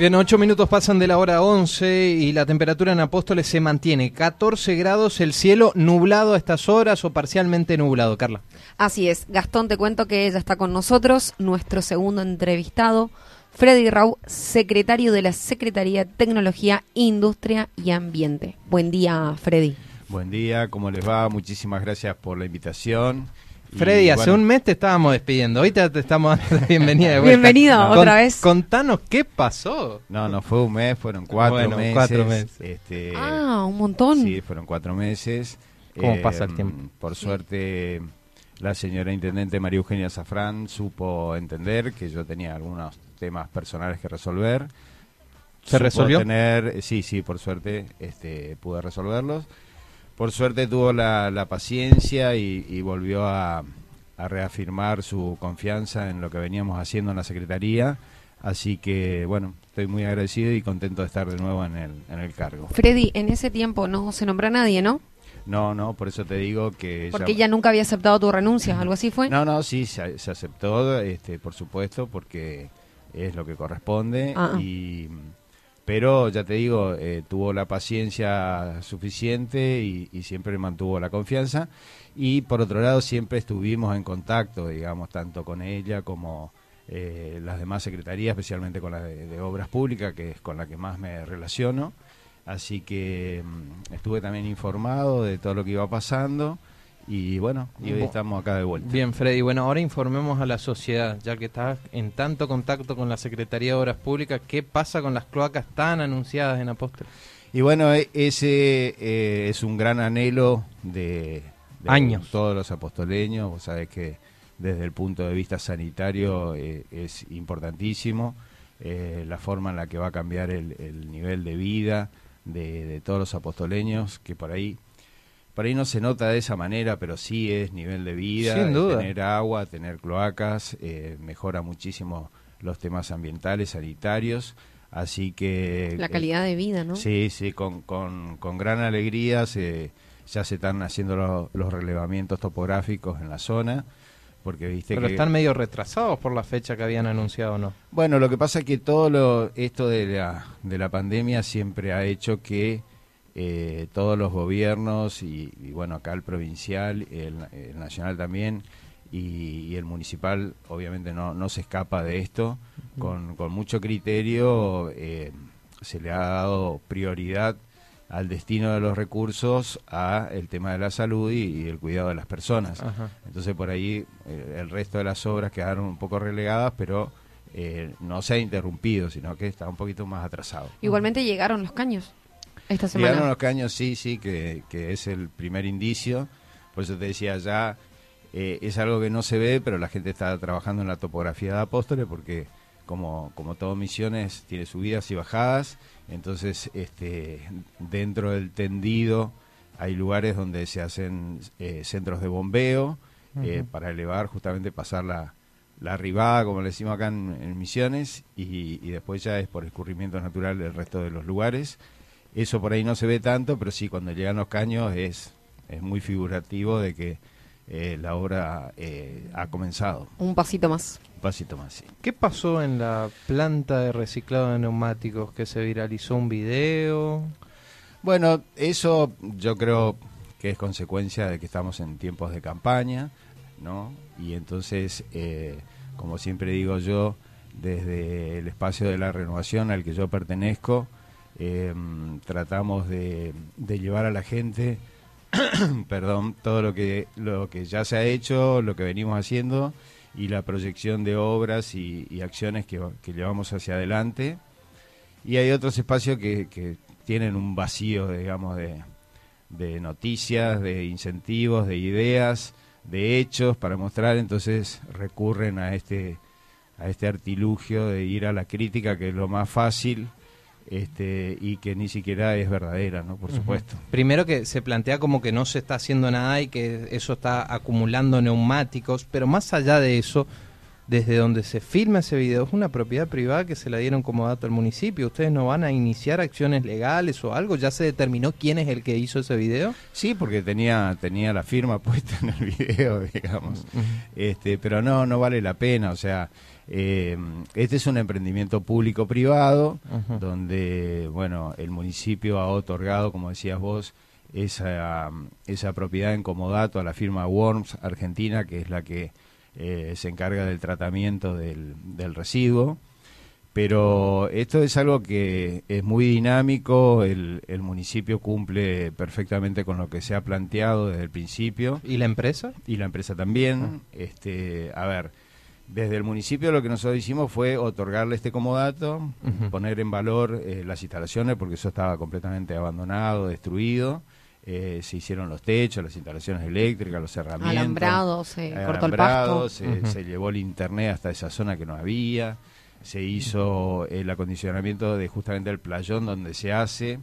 Bien, ocho minutos pasan de la hora 11 y la temperatura en Apóstoles se mantiene 14 grados, el cielo nublado a estas horas o parcialmente nublado, Carla. Así es, Gastón, te cuento que ella está con nosotros, nuestro segundo entrevistado, Freddy Rau, secretario de la Secretaría de Tecnología, Industria y Ambiente. Buen día, Freddy. Buen día, ¿cómo les va? Muchísimas gracias por la invitación. Freddy, hace un mes te estábamos despidiendo, hoy te, estamos dando la bienvenida de vuelta. Bienvenido otra vez. Contanos qué pasó. No, no fue un mes, fueron cuatro Bueno, meses. cuatro meses. Este, Ah, un montón. Sí, fueron cuatro meses. ¿Cómo pasa el tiempo? Por suerte, la señora intendente María Eugenia Zafrán supo entender que yo tenía algunos temas personales que resolver. ¿Se Supo resolvió? Tener, sí, sí, por suerte este, pude resolverlos. Por suerte tuvo la, la paciencia y, y volvió a, a reafirmar su confianza en lo que veníamos haciendo en la Secretaría. Así que, bueno, estoy muy agradecido y contento de estar de nuevo en el, en el cargo. Freddy, en ese tiempo no se nombró a nadie, ¿no? No, no, por eso te digo que... Porque ella nunca había aceptado tu renuncia, algo así fue. No, no, sí, se, se aceptó, este, por supuesto, porque es lo que corresponde. Ah. Y, pero ya te digo, eh, tuvo la paciencia suficiente y, siempre mantuvo la confianza. Y por otro lado, siempre estuvimos en contacto, digamos, tanto con ella como eh, las demás secretarías, especialmente con la de, de Obras Públicas, que es con la que más me relaciono. Así que mm, estuve también informado de todo lo que iba pasando. Y bueno, y hoy estamos acá de vuelta. Bien, Freddy, bueno, ahora informemos a la sociedad, ya que estás en tanto contacto con la Secretaría de Obras Públicas, ¿qué pasa con las cloacas tan anunciadas en Apóstoles? Y bueno, e- ese eh, es un gran anhelo de, de Años. todos los apostoleños. Vos sabés que desde el punto de vista sanitario eh, es importantísimo eh, la forma en la que va a cambiar el, el nivel de vida de, de todos los apostoleños, que por ahí por ahí no se nota de esa manera, pero sí es nivel de vida, Sin duda. tener agua, tener cloacas, eh, mejora muchísimo los temas ambientales, sanitarios, así que La eh, calidad de vida, ¿no? Sí, sí, con, con, con gran alegría se, ya se están haciendo lo- los relevamientos topográficos en la zona, porque viste Pero que... están medio retrasados por la fecha que habían anunciado, ¿no? Bueno, lo que pasa es que todo lo, esto de la, de la pandemia siempre ha hecho que eh, todos los gobiernos y, y, bueno, acá el provincial, el, el nacional también y, y el municipal obviamente no, no se escapa de esto, con, con mucho criterio eh, se le ha dado prioridad al destino de los recursos a el tema de la salud y, y el cuidado de las personas. Ajá. Entonces por ahí eh, el resto de las obras quedaron un poco relegadas, pero eh, no se ha interrumpido, sino que está un poquito más atrasado. Igualmente llegaron los caños esta semana. Llegaron los caños, sí, sí, que, que es el primer indicio. Por eso te decía ya, eh, es algo que no se ve, pero la gente está trabajando en la topografía de Apóstoles porque como, como todo Misiones tiene subidas y bajadas, entonces este, dentro del tendido hay lugares donde se hacen eh, centros de bombeo eh, para elevar, justamente pasar la, la arribada, como le decimos acá en, en Misiones, y, y después ya es por escurrimiento natural el resto de los lugares. Eso por ahí no se ve tanto, pero sí, cuando llegan los caños es, es muy figurativo de que eh, la obra eh, ha comenzado. Un pasito más. Un pasito más, sí. ¿Qué pasó en la planta de reciclado de neumáticos que se viralizó un video? Bueno, eso yo creo que es consecuencia de que estamos en tiempos de campaña, ¿no? Y entonces, eh, como siempre digo yo, desde el espacio de la renovación al que yo pertenezco, eh, tratamos de, llevar a la gente, perdón, todo lo que, lo que ya se ha hecho, lo que venimos haciendo y la proyección de obras y, acciones que, llevamos hacia adelante. Y hay otros espacios que, que tienen un vacío, digamos, de, de noticias, de incentivos, de ideas, de hechos para mostrar, entonces recurren a este, a este artilugio de ir a la crítica, que es lo más fácil este, y que ni siquiera es verdadera, ¿no? Por supuesto. Primero que se plantea como que no se está haciendo nada y que eso está acumulando neumáticos, pero más allá de eso, desde donde se filma ese video es una propiedad privada que se la dieron como dato al municipio. ¿Ustedes no van a iniciar acciones legales o algo? ¿Ya se determinó quién es el que hizo ese video? Sí, porque tenía, tenía la firma puesta en el video, digamos. Este, pero no, no vale la pena, o sea, Eh, este es un emprendimiento público-privado, donde, bueno, el municipio ha otorgado, como decías vos, esa, esa propiedad en comodato a la firma Worms Argentina, que es la que eh, se encarga del tratamiento del, del residuo. Pero esto es algo que es muy dinámico, el, el municipio cumple perfectamente con lo que se ha planteado desde el principio ¿Y la empresa? y la empresa también. Este, a ver, desde el municipio lo que nosotros hicimos fue otorgarle este comodato, Ujú. poner en valor eh, las instalaciones porque eso estaba completamente abandonado, destruido. Eh, se hicieron los techos, las instalaciones eléctricas, los herramientas. Alambrado, se cortó el pasto. Se, se llevó el internet hasta esa zona que no había. Se hizo el acondicionamiento de justamente el playón donde se hace.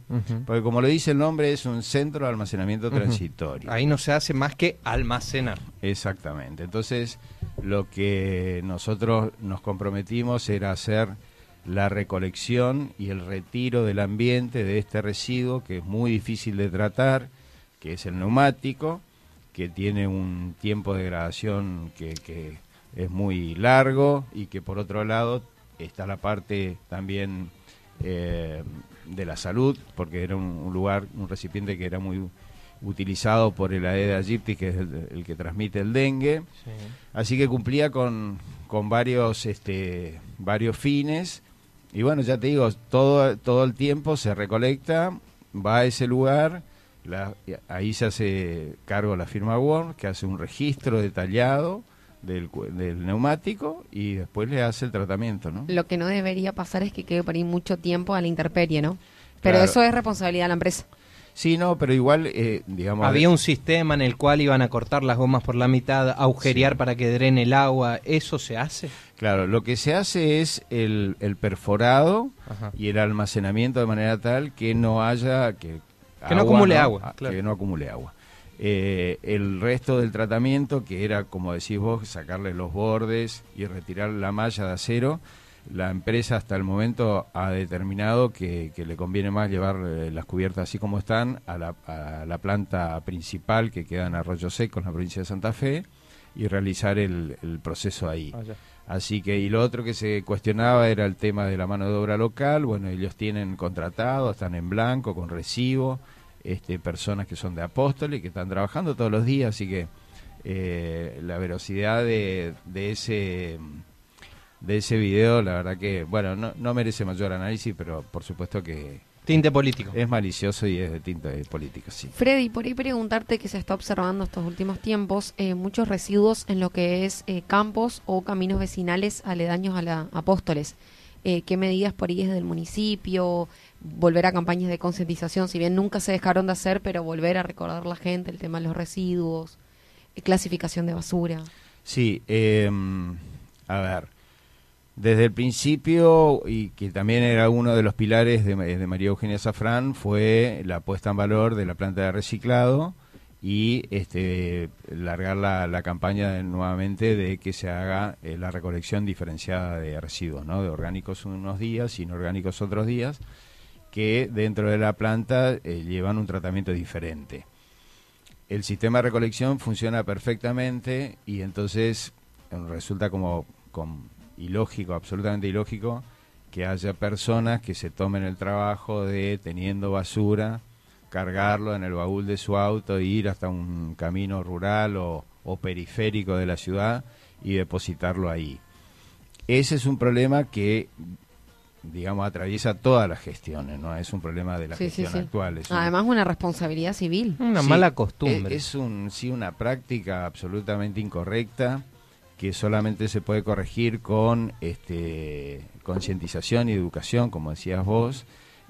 Porque como lo dice el nombre, es un centro de almacenamiento transitorio. Ahí no se hace más que almacenar. Exactamente. Entonces, lo que nosotros nos comprometimos era hacer la recolección y el retiro del ambiente de este residuo que es muy difícil de tratar, que es el neumático, que tiene un tiempo de degradación que, que es muy largo y que por otro lado está la parte también eh, de la salud, porque era un, un lugar, un recipiente que era muy utilizado por el Aedes aegypti, que es el, el que transmite el dengue. Así que cumplía con, con varios, este, varios fines. Y bueno, ya te digo, todo, todo el tiempo se recolecta, va a ese lugar, la- ahí se hace cargo la firma Word, que hace un registro detallado del, cu- del neumático y después le hace el tratamiento, ¿no? Lo que no debería pasar es que quede por ahí mucho tiempo a la intemperie, ¿no? Pero Claro. eso es responsabilidad de la empresa. Sí, no, pero igual, eh, digamos... Había un sistema en el cual iban a cortar las gomas por la mitad, agujerear para que drene el agua. ¿Eso se hace? Claro, lo que se hace es el, el perforado Ajá. y el almacenamiento de manera tal que no haya que Que no acumule agua, Ah, claro. que no acumule agua Eh, el resto del tratamiento que era como decís vos sacarle los bordes y retirar la malla de acero la empresa hasta el momento ha determinado que, que le conviene más llevar eh, las cubiertas así como están a la, a la planta principal que queda en Arroyo Seco en la provincia de Santa Fe y realizar el, el proceso ahí Ah. Así que, y lo otro que se cuestionaba era el tema de la mano de obra local. Bueno, ellos tienen contratado, están en blanco, con recibo, este, personas que son de Apóstoles, que están trabajando todos los días, así que eh, la velocidad de, de ese de ese video, la verdad que, bueno, no, no merece mayor análisis, pero por supuesto que Tinte político. es malicioso y es de tinta de política, sí. Freddy, por ahí preguntarte que se está observando estos últimos tiempos eh, muchos residuos en lo que es eh, campos o caminos vecinales aledaños a la Apóstoles. Eh, ¿Qué medidas por ahí desde el municipio? Volver a campañas de concientización, si bien nunca se dejaron de hacer, pero volver a recordar la gente el tema de los residuos, eh, clasificación de basura. Sí, eh, a ver, desde el principio, y que también era uno de los pilares de, María Eugenia Safrán, fue la puesta en valor de la planta de reciclado y este largar la, la campaña de- nuevamente de que se haga eh, la recolección diferenciada de residuos, ¿no? de orgánicos unos días inorgánicos otros días, que dentro de la planta eh, llevan un tratamiento diferente el sistema de recolección funciona perfectamente y entonces eh, resulta como, como ilógico, absolutamente ilógico, que haya personas que se tomen el trabajo de, teniendo basura, cargarlo en el baúl de su auto e ir hasta un camino rural o, o periférico de la ciudad y depositarlo ahí. Ese es un problema que, digamos, atraviesa todas las gestiones, ¿no? Es un problema de la Sí, gestión sí. actual. es un- Además, una responsabilidad civil. Una Sí, mala costumbre. Es, es un, sí, una práctica absolutamente incorrecta que solamente se puede corregir con este, concientización y educación, como decías vos.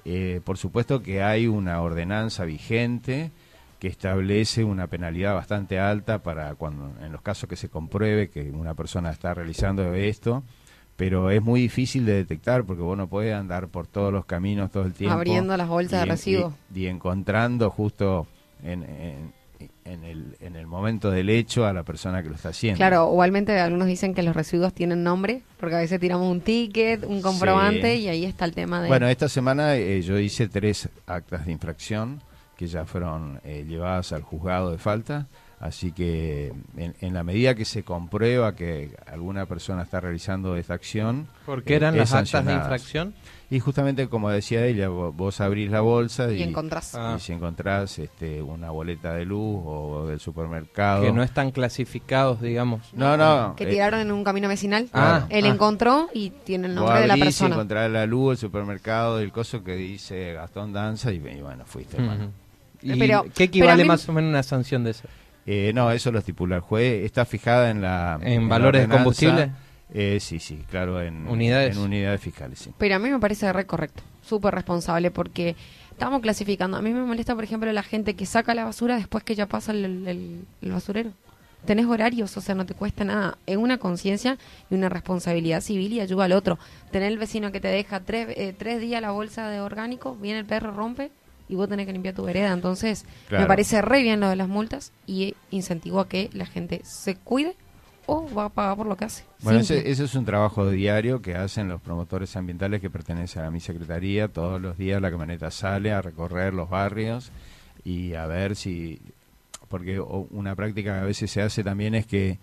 Eh, por supuesto que hay una ordenanza vigente que establece una penalidad bastante alta para cuando, en los casos que se compruebe que una persona está realizando esto, pero es muy difícil de detectar porque vos no podés andar por todos los caminos todo el tiempo. Abriendo las bolsas y de residuos. Y, y encontrando justo en, en, en el, en el momento del hecho a la persona que lo está haciendo. Claro, igualmente algunos dicen que los residuos tienen nombre, porque a veces tiramos un ticket, un comprobante Sí. y ahí está el tema de... Bueno, esta semana eh, yo hice tres actas de infracción que ya fueron eh, llevadas al juzgado de falta. Así que en, en, la medida que se comprueba que alguna persona está realizando esta acción... ¿Por qué eran las actas de infracción? Y justamente como decía ella, vos, abrís la bolsa y, y encontrás. y si encontrás este, una boleta de luz o del supermercado. Que no están clasificados, digamos. No, no. Que tiraron en un camino vecinal. Ah, Él ah. encontró y tiene el Vos nombre de la abrís y persona. encontrás la luz, el supermercado, el coso que dice Gastón Danza y, y bueno, fuiste. hermano. Ujú. ¿Y Pero- qué equivale mí- más o menos a una sanción de esa? Eh, no, eso lo estipula el juez. Está fijada en la. ¿En la valores de ordenanza. combustible? Eh, sí, sí, claro, en Unidades. En unidades fiscales, sí. Pero a mí me parece re correcto, súper responsable, porque estamos clasificando. A mí me molesta, por ejemplo, la gente que saca la basura después que ya pasa el, el- el basurero. Tenés horarios, o sea, no te cuesta nada. Es una conciencia y una responsabilidad civil y ayuda al otro. Tener el vecino que te deja tres, eh, tres días la bolsa de orgánico, viene el perro, rompe y vos tenés que limpiar tu vereda. Entonces, Claro. me parece re bien lo de las multas y incentivo a que la gente se cuide o va a pagar por lo que hace. Bueno, ese, ese es un trabajo diario que hacen los promotores ambientales que pertenecen a mi secretaría. Todos los días la camioneta sale a recorrer los barrios y a ver si... Porque una práctica que a veces se hace también es que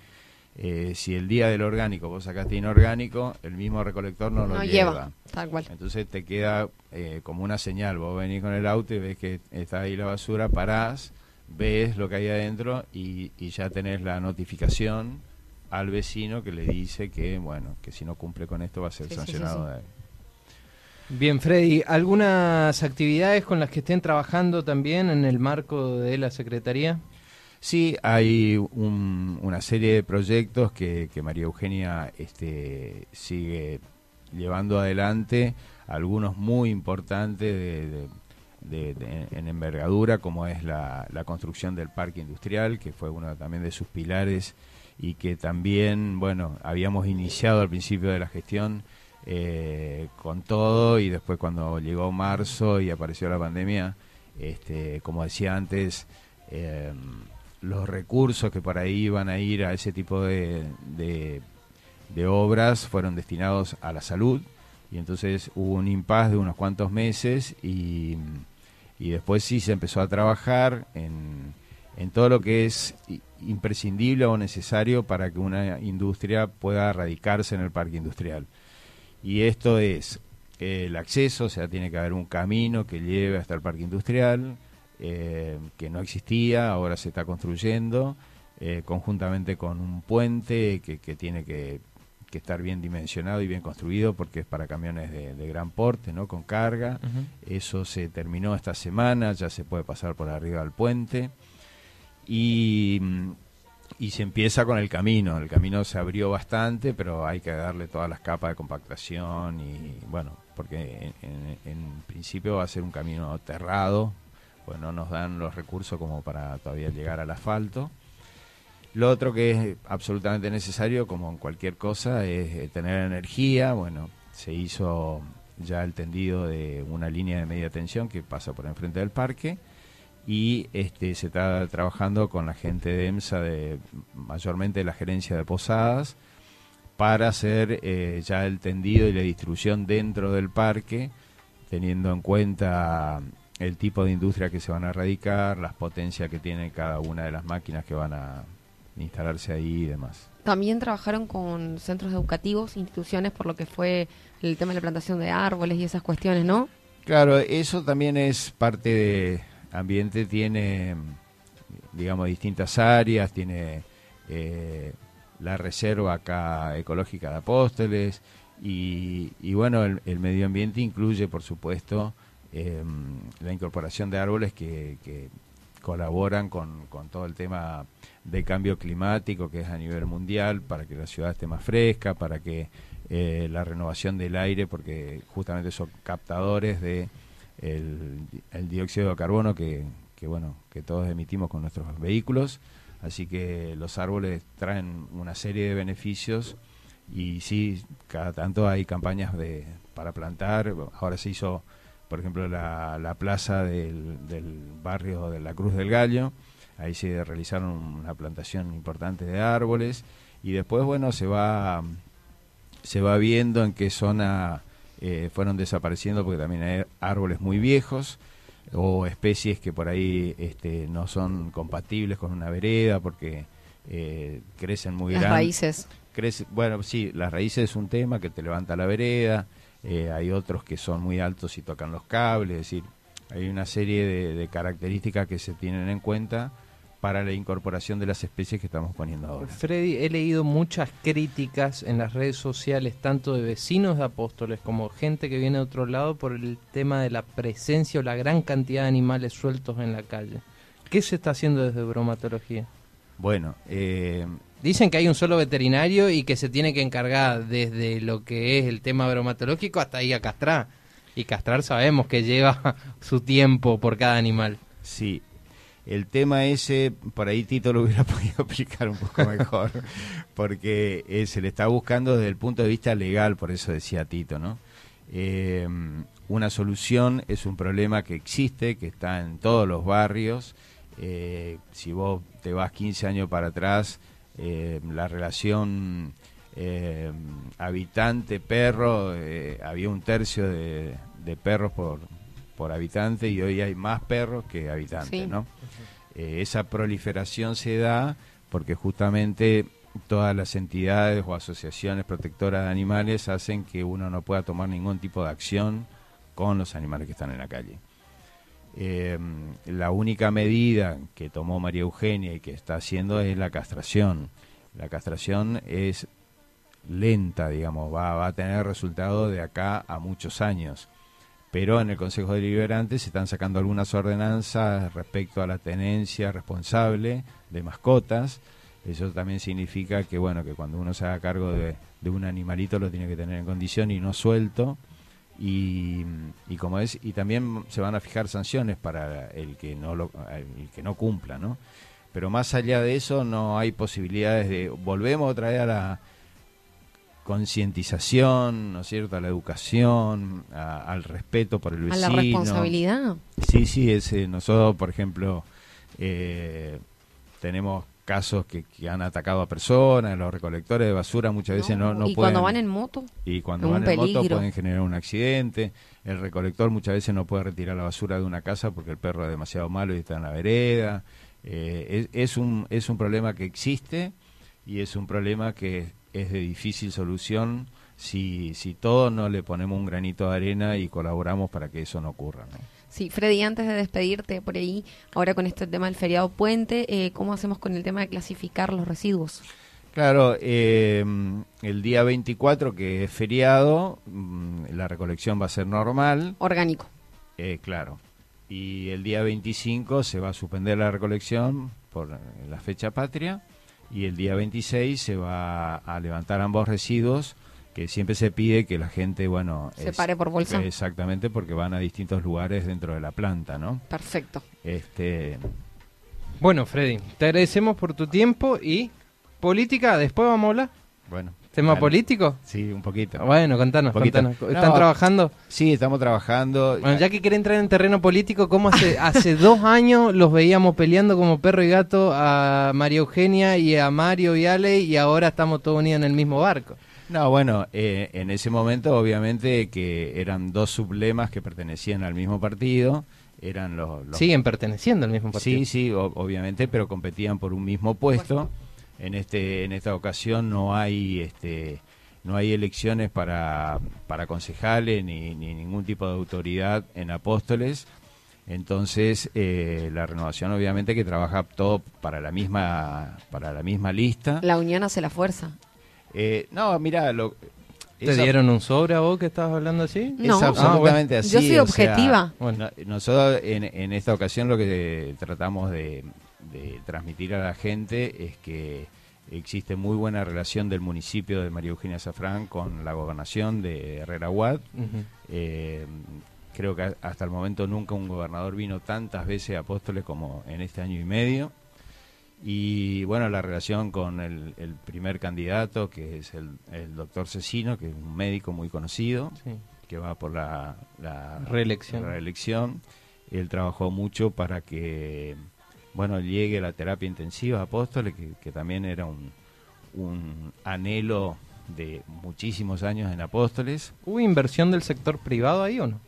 eh, si el día del orgánico vos sacaste inorgánico, el mismo recolector no, lo lleva. lleva, tal cual. Entonces te queda eh, como una señal. Vos venís con el auto y ves que está ahí la basura, parás, ves lo que hay adentro y, y ya tenés la notificación al vecino que le dice que, bueno, que si no cumple con esto va a ser Sí, sí, sí, sancionado. sí. de ahí. Bien, Freddy, ¿algunas actividades con las que estén trabajando también en el marco de la Secretaría? Sí, hay un- una serie de proyectos que, que María Eugenia este, sigue llevando adelante, algunos muy importantes de, en envergadura, como es la, la construcción del parque industrial, que fue uno también de sus pilares y que también, bueno, habíamos iniciado al principio de la gestión eh, con todo y después cuando llegó marzo y apareció la pandemia, este, como decía antes, eh, los recursos que por ahí iban a ir a ese tipo de, de, de obras fueron destinados a la salud y entonces hubo un impas de unos cuantos meses y, y después sí se empezó a trabajar en, en todo lo que es imprescindible o necesario para que una industria pueda radicarse en el parque industrial. Y esto es el acceso, o sea, tiene que haber un camino que lleve hasta el parque industrial, eh, que no existía, ahora se está construyendo, eh, conjuntamente con un puente que, que tiene que, que estar bien dimensionado y bien construido porque es para camiones de, de gran porte, ¿no? Con carga. Eso se terminó esta semana, ya se puede pasar por arriba del puente. Y, mm, y se empieza con el camino. El camino se abrió bastante, pero hay que darle todas las capas de compactación y bueno, porque en, en- en principio va a ser un camino aterrado, pues no nos dan los recursos como para todavía llegar al asfalto. Lo otro que es absolutamente necesario, como en cualquier cosa, es eh, tener energía. Bueno, se hizo ya el tendido de una línea de media tensión que pasa por enfrente del parque y este se está trabajando con la gente de EMSA, de, mayormente la gerencia de Posadas, para hacer eh, ya el tendido y la distribución dentro del parque, teniendo en cuenta el tipo de industria que se van a radicar, las potencias que tiene cada una de las máquinas que van a instalarse ahí y demás. También trabajaron con centros educativos, instituciones, por lo que fue el tema de la plantación de árboles y esas cuestiones, ¿no? Claro, eso también es parte de ambiente, tiene, digamos, distintas áreas, tiene eh, la reserva acá ecológica de Apóstoles y, y bueno, el, el medio ambiente incluye, por supuesto, eh, la incorporación de árboles que, que colaboran con, todo el tema de cambio climático que es a nivel mundial para que la ciudad esté más fresca, para que eh, la renovación del aire, porque justamente son captadores de el dióxido de carbono que, que bueno que todos emitimos con nuestros vehículos. Así que los árboles traen una serie de beneficios y sí, cada tanto hay campañas de, para plantar. Ahora se hizo, por ejemplo, la, la plaza del, del barrio de la Cruz del Gallo. Ahí se realizaron una plantación importante de árboles y después, bueno, se va se va viendo en qué zona eh, fueron desapareciendo porque también hay árboles muy viejos. o especies que por ahí este, no son compatibles con una vereda porque eh, crecen muy Las grandes. raíces. Crece, bueno, sí, las raíces es un tema que te levanta la vereda, eh, hay otros que son muy altos y tocan los cables, es decir, hay una serie de, de características que se tienen en cuenta para la incorporación de las especies que estamos poniendo ahora. Freddy, he leído muchas críticas en las redes sociales, tanto de vecinos de Apóstoles como gente que viene de otro lado, por el tema de la presencia o la gran cantidad de animales sueltos en la calle. ¿Qué se está haciendo desde bromatología? Bueno, eh, Dicen que hay un solo veterinario y que se tiene que encargar desde lo que es el tema bromatológico hasta ir a castrar. Y castrar sabemos que lleva su tiempo por cada animal. Sí, el tema ese, por ahí Tito lo hubiera podido explicar un poco mejor, porque eh, se le está buscando desde el punto de vista legal, por eso decía Tito, ¿no? Eh, una solución es un problema que existe, que está en todos los barrios. Eh, si vos te vas 15 años para atrás, eh, la relación eh, habitante-perro, eh, había un tercio de, de perros por, por habitante y hoy hay más perros que habitantes, Sí. ¿no? Eh, esa proliferación se da porque justamente todas las entidades o asociaciones protectoras de animales hacen que uno no pueda tomar ningún tipo de acción con los animales que están en la calle. Eh, la única medida que tomó María Eugenia y que está haciendo es la castración. La castración es lenta, digamos, va, va a tener resultado de acá a muchos años. Pero en el Consejo Deliberante se están sacando algunas ordenanzas respecto a la tenencia responsable de mascotas. Eso también significa que, bueno, que cuando uno se haga cargo de, de un animalito lo tiene que tener en condición y no suelto. Y, y como es y también se van a fijar sanciones para el que no lo el que no cumpla no pero más allá de eso no hay posibilidades de volvemos otra vez a la concientización no es cierto a la educación a- al respeto por el A vecino. la responsabilidad. Sí, sí, es, nosotros, por ejemplo, eh, tenemos casos que, que han atacado a personas, los recolectores de basura muchas veces no, no y pueden... cuando van en moto, y cuando van en moto pueden generar un accidente, el recolector muchas veces no puede retirar la basura de una casa porque el perro es demasiado malo y está en la vereda. Eh, es, es un, es un problema que existe y es un problema que es de difícil solución si, si todos no le ponemos un granito de arena y colaboramos para que eso no ocurra. ¿no? Sí, Freddy, antes de despedirte por ahí, ahora con este tema del feriado puente, eh, ¿cómo hacemos con el tema de clasificar los residuos? Claro, eh, el día 24, que es feriado, mm, la recolección va a ser normal, Orgánico. eh, claro. Y el día 25 se va a suspender la recolección por eh, la fecha patria y el día 26 se va a levantar ambos residuos que siempre se pide que la gente, bueno... Separe por bolsa. Exactamente, porque van a distintos lugares dentro de la planta, ¿no? Perfecto. Este, Bueno, Freddy, te agradecemos por tu tiempo y política, después vamos a hablar. bueno. ¿Tema político? Sí, un poquito. Bueno, contanos, Poquito. contanos. ¿Están No. trabajando? Sí, estamos trabajando. Bueno, ya que quiere entrar en terreno político, ¿cómo hace, hace dos años los veíamos peleando como perro y gato a María Eugenia y a Mario y Ale y ahora estamos todos unidos en el mismo barco? No, bueno, eh, en ese momento obviamente que eran dos sublemas que pertenecían al mismo partido, eran los... los- Siguen perteneciendo al mismo partido. Sí, sí, o- obviamente, pero competían por un mismo puesto. En este en esta ocasión no hay este no hay elecciones para para concejales ni, ni ningún tipo de autoridad en Apóstoles. Entonces eh, la renovación obviamente que trabaja todo para la misma para la misma lista. La unión hace la fuerza. Eh, no, mira, lo ¿Te esa- dieron un sobre a vos que estabas hablando así? Es No. absolutamente Ah, así. Yo soy sea, objetiva. Bueno. no- nosotros en, en esta ocasión lo que tratamos de, de transmitir a la gente es que existe muy buena relación del municipio de María Eugenia Zafrán con la gobernación de Herrera Huad. Eh, creo que hasta el momento nunca un gobernador vino tantas veces a Apóstoles como en este año y medio. Y bueno, la relación con el, el primer candidato, que es el, el doctor Cecino, que es un médico muy conocido, Sí. que va por la, la Reelección. reelección. Él trabajó mucho para que bueno llegue la terapia intensiva Apóstoles, que, que también era un, un anhelo de muchísimos años en Apóstoles. ¿Hubo inversión del sector privado ahí o no?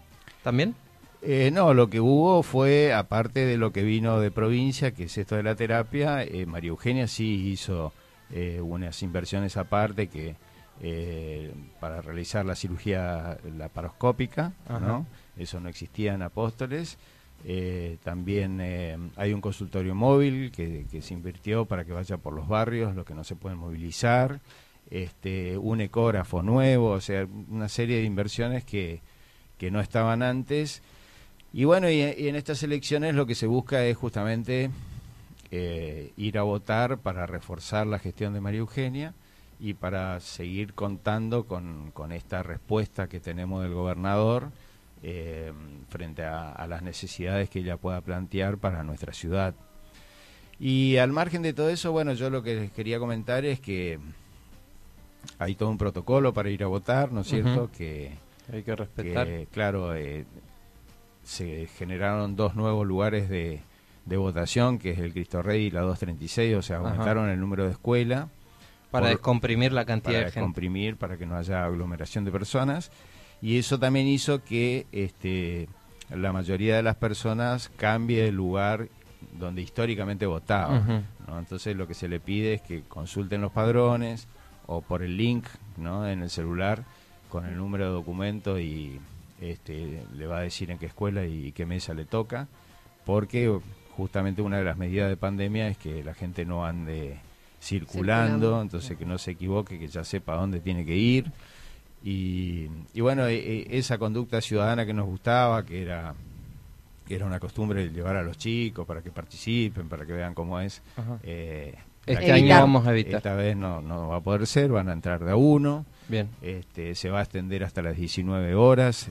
¿También? Eh, no, lo que hubo fue, aparte de lo que vino de provincia, que es esto de la terapia, eh, María Eugenia sí hizo eh, unas inversiones aparte que para realizar la cirugía laparoscópica, ¿no? Eso no existía en Apóstoles. también hay un consultorio móvil que, que, se invirtió para que vaya por los barrios, lo que no se pueden movilizar. Este, un ecógrafo nuevo, o sea, una serie de inversiones que, que no estaban antes y bueno, y, en estas elecciones lo que se busca es justamente eh, ir a votar para reforzar la gestión de María Eugenia y para seguir contando con, con esta respuesta que tenemos del gobernador eh, frente a, las necesidades que ella pueda plantear para nuestra ciudad. Y al margen de todo eso, bueno, yo lo que les quería comentar es que hay todo un protocolo para ir a votar, ¿no es cierto? Que hay que respetar. claro, eh, se generaron dos nuevos lugares de, votación, que es el Cristo Rey y la 236, o sea, aumentaron el número de escuela. Para descomprimir la cantidad de gente. Para descomprimir, para que no haya aglomeración de personas. Y eso también hizo que este, la mayoría de las personas cambie el lugar donde históricamente votaban. Entonces lo que se le pide es que consulten los padrones o por el link ¿no? en el celular con el número de documento y este, le va a decir en qué escuela y qué mesa le toca, porque justamente una de las medidas de pandemia es que la gente no ande circulando, entonces que no se equivoque, que ya sepa dónde tiene que ir. Y, bueno, e, e, esa conducta ciudadana que nos gustaba, que era era una costumbre llevar a los chicos para que participen, para que vean cómo es. Eh, este año vamos a evitar. Esta vez no, no va a poder ser, van a entrar de a uno. Bien. Este, se va a extender hasta las 19 horas,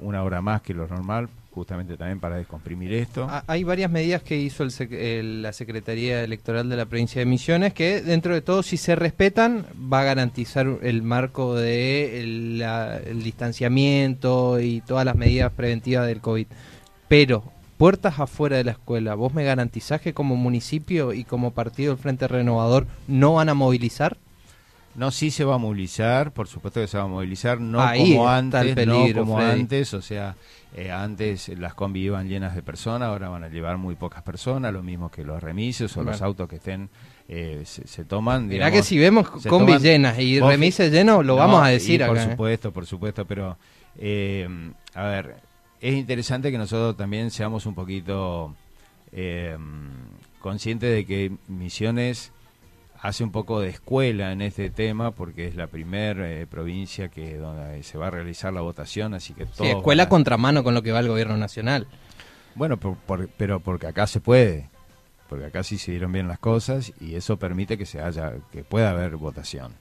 una hora más que lo normal, justamente también para descomprimir esto. Ah, hay varias medidas que hizo la Secretaría Electoral de la provincia de Misiones que dentro de todo, si se respetan, va a garantizar el marco de el distanciamiento y todas las medidas preventivas del COVID. Pero puertas afuera de la escuela, ¿vos me garantizás que como municipio y como partido del Frente Renovador no van a movilizar? No, sí se va a movilizar, por supuesto que se va a movilizar, no como antes, no como antes, o sea, eh, antes las combi iban llenas de personas, ahora van a llevar muy pocas personas, lo mismo que los remises o los autos que estén eh, se, toman. Mirá que si vemos combi llenas y remises llenos, lo vamos a decir Por ¿eh? supuesto, por supuesto, pero a ver, es interesante que nosotros también seamos un poquito conscientes de que Misiones hace un poco de escuela en este tema porque es la primera eh, provincia que donde se va a realizar la votación, así que todo. Sí, escuela contramano con lo que va el gobierno nacional. Bueno, pero porque acá se puede, porque acá sí se dieron bien las cosas y eso permite que se haya, que pueda haber votación.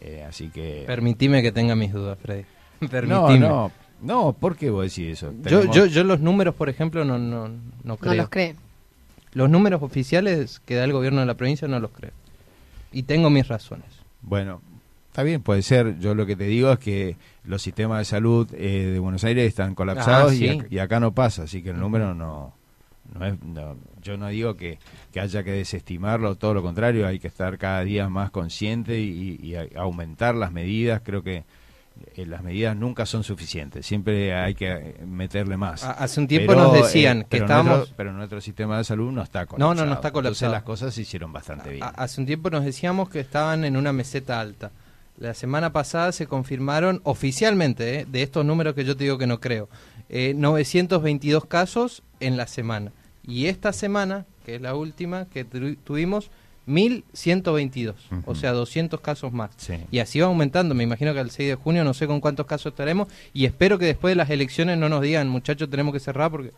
Eh, así que. Permitime que tenga mis dudas, Freddy. No, no, no. ¿Por qué vos decís eso? Yo, yo, yo los números, por ejemplo, no, no, no creo. No los cree. Los números oficiales que da el gobierno de la provincia no los creo y tengo mis razones. Bueno, está bien, puede ser. Yo lo que te digo es que los sistemas de salud eh, de Buenos Aires están colapsados ah, y, acá no pasa, así que el número no, no es. yo no digo que, que, haya que desestimarlo, todo lo contrario, hay que estar cada día más consciente y aumentar las medidas. Creo que eh, las medidas nunca son suficientes, siempre hay que meterle más. Hace un tiempo nos decían eh, que estábamos... Nuestro, pero nuestro sistema de salud no está colapsado. No, no, no está colapsado. Entonces las cosas se hicieron bastante bien. Hace un tiempo nos decíamos que estaban en una meseta alta. La semana pasada se confirmaron oficialmente, eh, de estos números que yo te digo que no creo, 922 casos en la semana. Y esta semana, que es la última que tuvimos, 1122, o sea, 200 casos más. Y así va aumentando, me imagino que al 6 de junio no sé con cuántos casos estaremos y espero que después de las elecciones no nos digan, muchachos, tenemos que cerrar porque...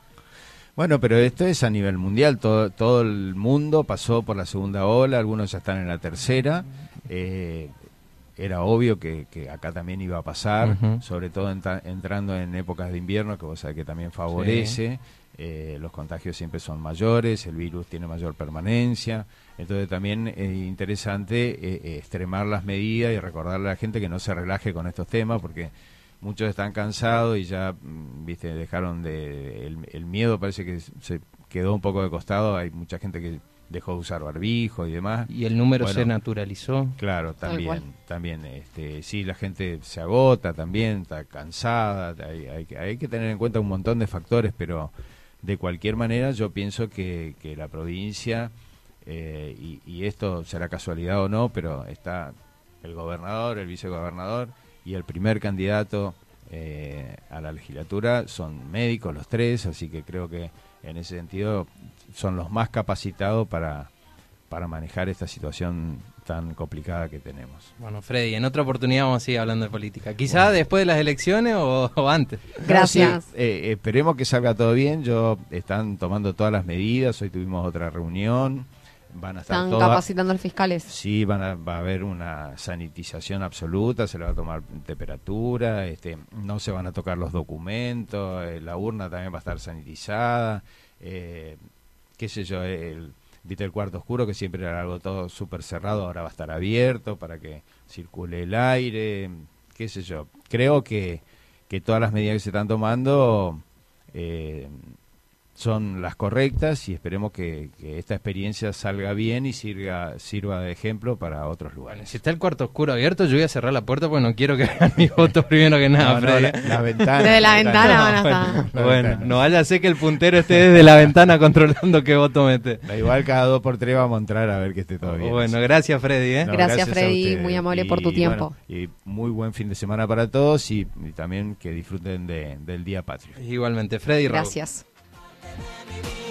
Bueno, pero esto es a nivel mundial, todo, todo el mundo pasó por la segunda ola, algunos ya están en la tercera. Eh, era obvio que, acá también iba a pasar, sobre todo entrando en épocas de invierno, que vos sabés que también favorece. Eh, los contagios siempre son mayores, el virus tiene mayor permanencia, entonces también es interesante eh, eh, extremar las medidas y recordarle a la gente que no se relaje con estos temas porque muchos están cansados y ya, mm, viste, dejaron de... El, miedo parece que se quedó un poco de costado, hay mucha gente que dejó de usar barbijo y demás. Y el número Bueno, se naturalizó. Claro, también, también, este, sí, la gente se agota también, está cansada, hay, hay que- hay que tener en cuenta un montón de factores, pero de cualquier manera yo pienso que, que la provincia, eh, y, y esto será casualidad o no, pero está el gobernador, el vicegobernador y el primer candidato eh, a la legislatura son médicos los tres, así que creo que en ese sentido son los más capacitados para, para manejar esta situación tan complicada que tenemos. Bueno, Freddy, en otra oportunidad vamos a seguir hablando de política. Quizá después de las elecciones o, o antes. Gracias. Sí, eh, esperemos que salga todo bien. Yo están tomando todas las medidas. Hoy tuvimos otra reunión. Van a estar Están todas- capacitando a los fiscales. Sí, van a, va a haber una sanitización absoluta, se le va a tomar temperatura, este, no se van a tocar los documentos, eh, la urna también va a estar sanitizada, eh, qué sé yo, el, viste el cuarto oscuro que siempre era algo todo súper cerrado, ahora va a estar abierto para que circule el aire, qué sé yo. Creo que, que todas las medidas que se están tomando eh, son las correctas y esperemos que, que esta experiencia salga bien y sirva, sirva de ejemplo para otros Bueno, lugares. si está el cuarto oscuro abierto, yo voy a cerrar la puerta porque no quiero que vean mi voto primero que nada, No, no, Freddy. la, la ventana. Desde la ventana van a bueno, estar. Bueno, ventana. no vaya a ser que el puntero esté desde la ventana controlando qué voto mete. Da igual cada dos por tres vamos a entrar a ver que esté todo bien. Bueno, gracias Freddy. ¿eh? No, Gracias, a Freddy, muy amable por tu tiempo. bueno, y muy buen fin de semana para todos y, y también que disfruten de- del Día Patrio. Igualmente, Freddy. Raúl. Gracias. Baby,